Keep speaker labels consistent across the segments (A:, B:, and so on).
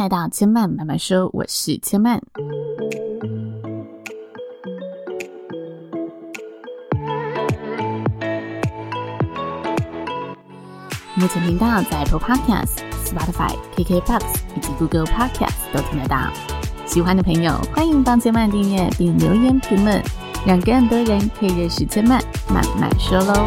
A: 来到千嫚慢慢说，我是千嫚。目前频道在 Apple Podcast、Spotify、KKBOX 以及 Google Podcast 都听得到。喜欢的朋友，欢迎帮千嫚订阅并留言评论，让更多人可以认识千嫚慢慢说喽。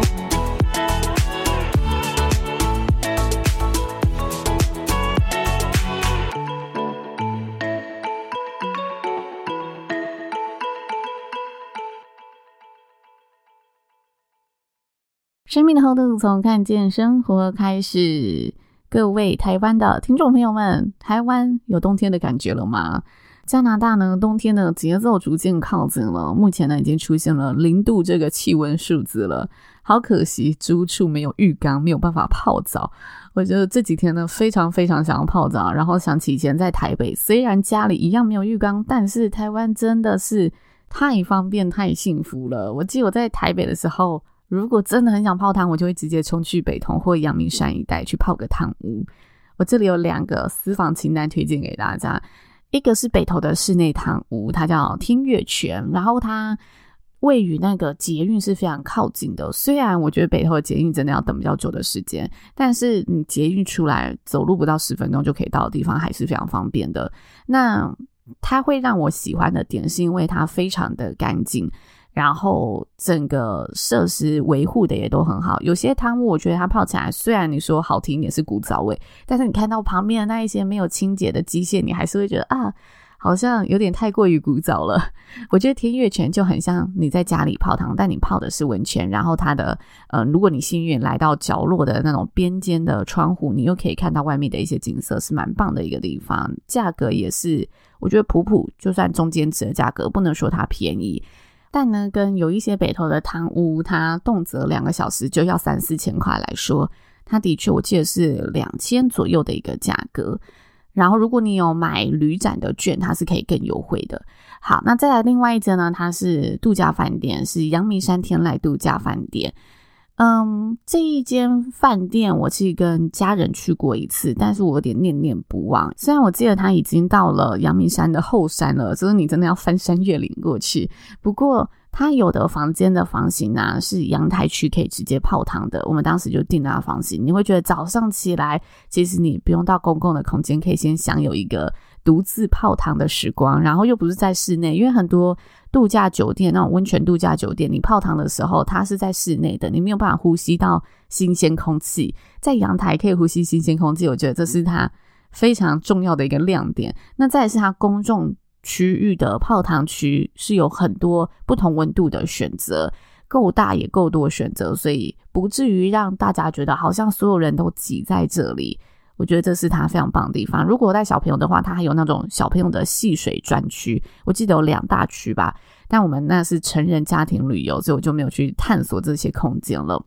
A: 生命的厚度从看见生活开始。各位台湾的听众朋友们，台湾有冬天的感觉了吗？加拿大呢，冬天的节奏逐渐靠近了。目前呢，已经出现了零度这个气温数字了。好可惜，租处没有浴缸，没有办法泡澡。我觉得这几天呢，非常非常想要泡澡。然后想起以前在台北，虽然家里一样没有浴缸，但是台湾真的是太方便、太幸福了。我记得我在台北的时候。如果真的很想泡汤，我就会直接冲去北投或阳明山一带去泡个汤屋。我这里有两个私房清单推荐给大家，一个是北投的室内汤屋，它叫听月泉，然后它位于那个捷运是非常靠近的。虽然我觉得北投的捷运真的要等比较久的时间，但是你捷运出来走路不到十分钟就可以到的地方，还是非常方便的。那它会让我喜欢的点是因为它非常的干净。然后整个设施维护的也都很好，有些汤屋我觉得它泡起来，虽然你说好听点是古早味，但是你看到旁边的那一些没有清洁的机械，你还是会觉得啊，好像有点太过于古早了。我觉得天悦泉就很像你在家里泡汤，但你泡的是温泉，然后它的呃，如果你幸运来到角落的那种边间的窗户，你又可以看到外面的一些景色，是蛮棒的一个地方。价格也是我觉得普普，就算中间值的价格，不能说它便宜。但呢，跟有一些北投的汤屋，它动辄两个小时就要三四千块来说，它的确我记得是两千左右的一个价格。然后如果你有买旅展的券，它是可以更优惠的。好，那再来另外一间呢，它是度假饭店，是阳明山天籁度假饭店。嗯，这一间饭店我其实跟家人去过一次，但是我有点念念不忘。虽然我记得它已经到了阳明山的后山了，就是你真的要翻山越岭过去。不过它有的房间的房型啊，是阳台区可以直接泡汤的。我们当时就订那房型，你会觉得早上起来，其实你不用到公共的空间，可以先享有一个独自泡汤的时光，然后又不是在室内，因为很多。度假酒店那种温泉度假酒店，你泡汤的时候，它是在室内的，你没有办法呼吸到新鲜空气。在阳台可以呼吸新鲜空气，我觉得这是它非常重要的一个亮点。那再是它公众区域的泡汤区是有很多不同温度的选择，够大也够多选择，所以不至于让大家觉得好像所有人都挤在这里。我觉得这是它非常棒的地方。如果带小朋友的话，它还有那种小朋友的戏水专区，我记得有两大区吧。但我们那是成人家庭旅游，所以我就没有去探索这些空间了。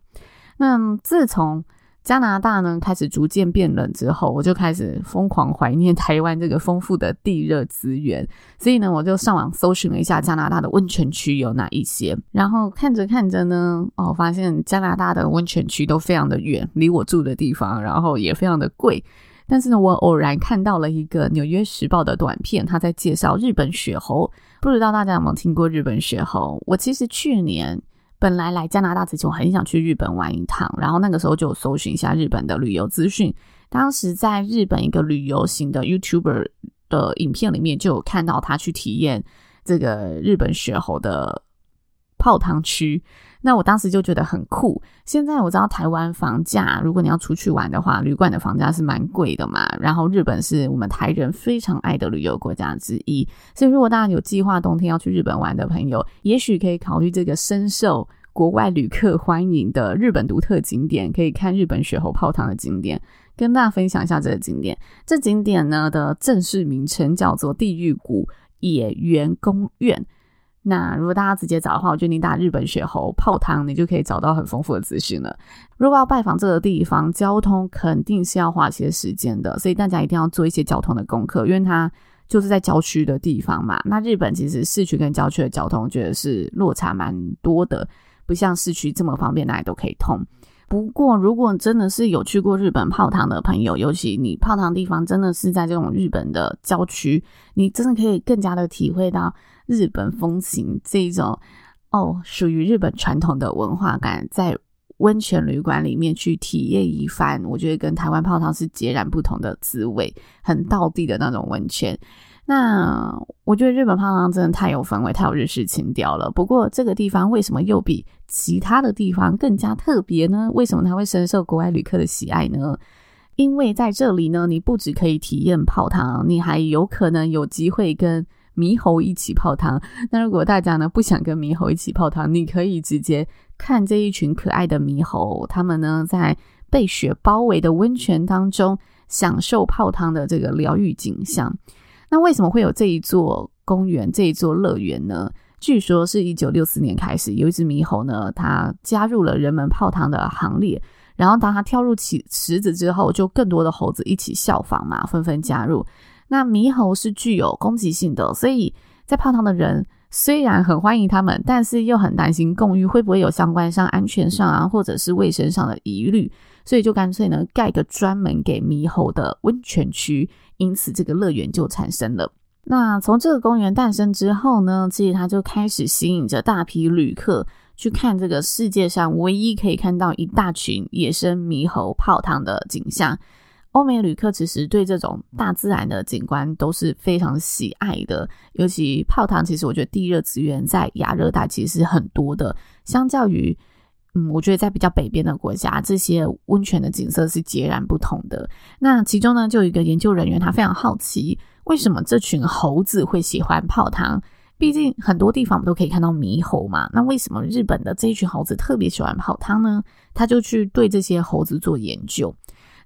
A: 那自从加拿大呢开始逐渐变冷之后，我就开始疯狂怀念台湾这个丰富的地热资源。所以呢，我就上网搜寻了一下加拿大的温泉区有哪一些。然后看着看着呢，哦，发现加拿大的温泉区都非常的远，离我住的地方，然后也非常的贵。但是呢，我偶然看到了一个《纽约时报》的短片，他在介绍日本雪猴。不知道大家有没有听过日本雪猴？我其实去年。本来来加拿大之前，我很想去日本玩一趟，然后那个时候就搜寻一下日本的旅游资讯。当时在日本一个旅游型的 YouTuber 的影片里面，就有看到他去体验这个日本雪猴的泡汤区。那我当时就觉得很酷。现在我知道台湾房价，如果你要出去玩的话，旅馆的房价是蛮贵的嘛。然后日本是我们台人非常爱的旅游国家之一，所以如果大家有计划冬天要去日本玩的朋友，也许可以考虑这个深受国外旅客欢迎的日本独特景点，可以看日本雪猴泡汤的景点，跟大家分享一下这个景点。这景点呢的正式名称叫做地狱谷野原公园。那如果大家直接找的话，我觉得你打日本雪猴泡汤，你就可以找到很丰富的资讯了。如果要拜访这个地方，交通肯定是要花些时间的，所以大家一定要做一些交通的功课，因为它就是在郊区的地方嘛。那日本其实市区跟郊区的交通，我觉得是落差蛮多的，不像市区这么方便，哪里都可以通。不过，如果真的是有去过日本泡汤的朋友，尤其你泡汤地方真的是在这种日本的郊区，你真的可以更加的体会到日本风情这种哦，属于日本传统的文化感，在温泉旅馆里面去体验一番，我觉得跟台湾泡汤是截然不同的滋味，很道地的那种温泉。那我觉得日本泡汤真的太有氛围，太有日式情调了。不过这个地方为什么又比其他的地方更加特别呢？为什么它会深受国外旅客的喜爱呢？因为在这里呢，你不只可以体验泡汤，你还有可能有机会跟猕猴一起泡汤。那如果大家呢不想跟猕猴一起泡汤，你可以直接看这一群可爱的猕猴，他们呢在被雪包围的温泉当中享受泡汤的这个疗愈景象。那为什么会有这一座公园、这一座乐园呢？据说是一九六四年开始，有一只猕猴呢，它加入了人们泡汤的行列。然后当它跳入起池子之后，就更多的猴子一起效仿嘛，纷纷加入。那猕猴是具有攻击性的，所以在泡汤的人虽然很欢迎他们，但是又很担心共浴会不会有相关上安全上啊，或者是卫生上的疑虑，所以就干脆呢盖个专门给猕猴的温泉区。因此，这个乐园就产生了。那从这个公园诞生之后呢，其实它就开始吸引着大批旅客去看这个世界上唯一可以看到一大群野生猕猴泡汤的景象。欧美旅客其实对这种大自然的景观都是非常喜爱的，尤其泡汤，其实我觉得地热资源在亚热带其实是很多的，相较于。嗯，我觉得在比较北边的国家，这些温泉的景色是截然不同的。那其中呢，就有一个研究人员，他非常好奇，为什么这群猴子会喜欢泡汤？毕竟很多地方我们都可以看到猕猴嘛，那为什么日本的这一群猴子特别喜欢泡汤呢？他就去对这些猴子做研究。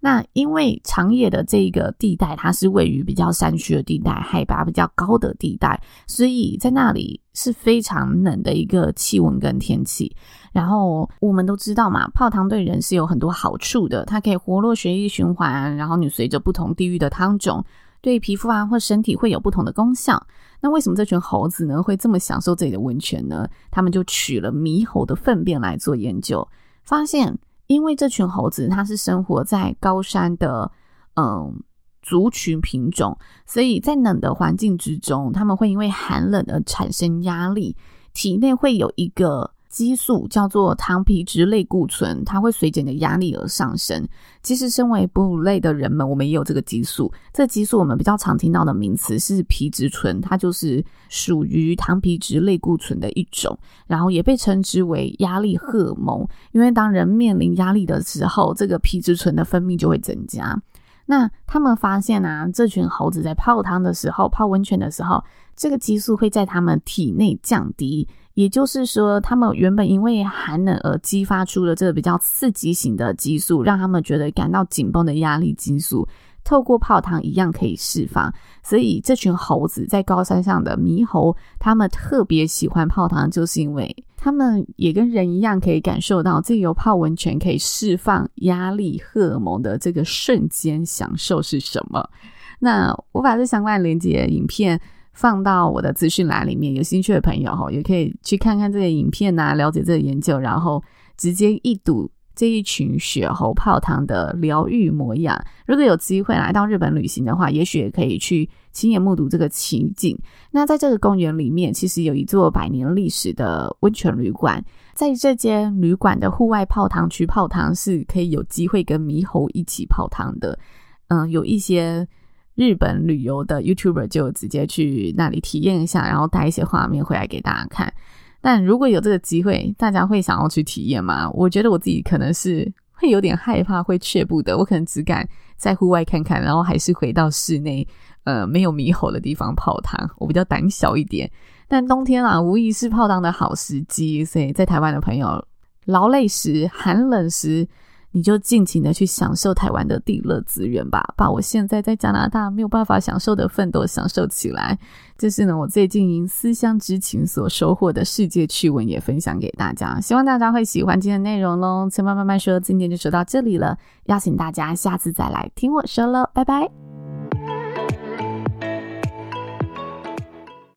A: 那因为长野的这个地带，它是位于比较山区的地带，海拔比较高的地带，所以在那里是非常冷的一个气温跟天气。然后我们都知道嘛，泡汤对人是有很多好处的，它可以活络血液循环，然后你随着不同地域的汤种，对皮肤啊或身体会有不同的功效。那为什么这群猴子呢会这么享受这里的温泉呢？他们就取了猕猴的粪便来做研究，发现。因为这群猴子它是生活在高山的，嗯，族群品种，所以在冷的环境之中，他们会因为寒冷而产生压力，体内会有一个。激素叫做糖皮质类固醇，它会随着你的压力而上升。其实，身为哺乳类的人们，我们也有这个激素。这激素我们比较常听到的名词是皮质醇，它就是属于糖皮质类固醇的一种，然后也被称之为压力荷尔蒙。因为当人面临压力的时候，这个皮质醇的分泌就会增加。那他们发现啊，这群猴子在泡汤的时候、泡温泉的时候，这个激素会在他们体内降低。也就是说，他们原本因为寒冷而激发出了这个比较刺激型的激素，让他们觉得感到紧绷的压力激素，透过泡汤一样可以释放。所以，这群猴子在高山上的猕猴，他们特别喜欢泡汤，就是因为他们也跟人一样，可以感受到这由泡温泉可以释放压力荷尔蒙的这个瞬间享受是什么。那我把这相关连结影片。放到我的资讯栏里面，有兴趣的朋友哈，也可以去看看这个影片呐，了解这个研究，然后直接一睹这一群雪猴泡汤的疗愈模样。如果有机会来到日本旅行的话，也许也可以去亲眼目睹这个情景。那在这个公园里面，其实有一座百年历史的温泉旅馆，在这间旅馆的户外泡汤区泡汤是可以有机会跟猕猴一起泡汤的。嗯，有一些。日本旅游的 YouTuber 就直接去那里体验一下，然后带一些画面回来给大家看。但如果有这个机会，大家会想要去体验吗？我觉得我自己可能是会有点害怕，会却步的。我可能只敢在户外看看，然后还是回到室内，呃，没有猕猴的地方泡汤。我比较胆小一点。但冬天啊，无疑是泡汤的好时机。所以在台湾的朋友，劳累时、寒冷时。你就尽情的去享受台湾的地热资源吧，把我现在在加拿大没有办法享受的奋斗享受起来。这是呢，我最近因思乡之情所收获的世界趣闻，也分享给大家。希望大家会喜欢今天的内容喽。千万慢慢说，今天就说到这里了，邀请大家下次再来听我说喽，拜拜。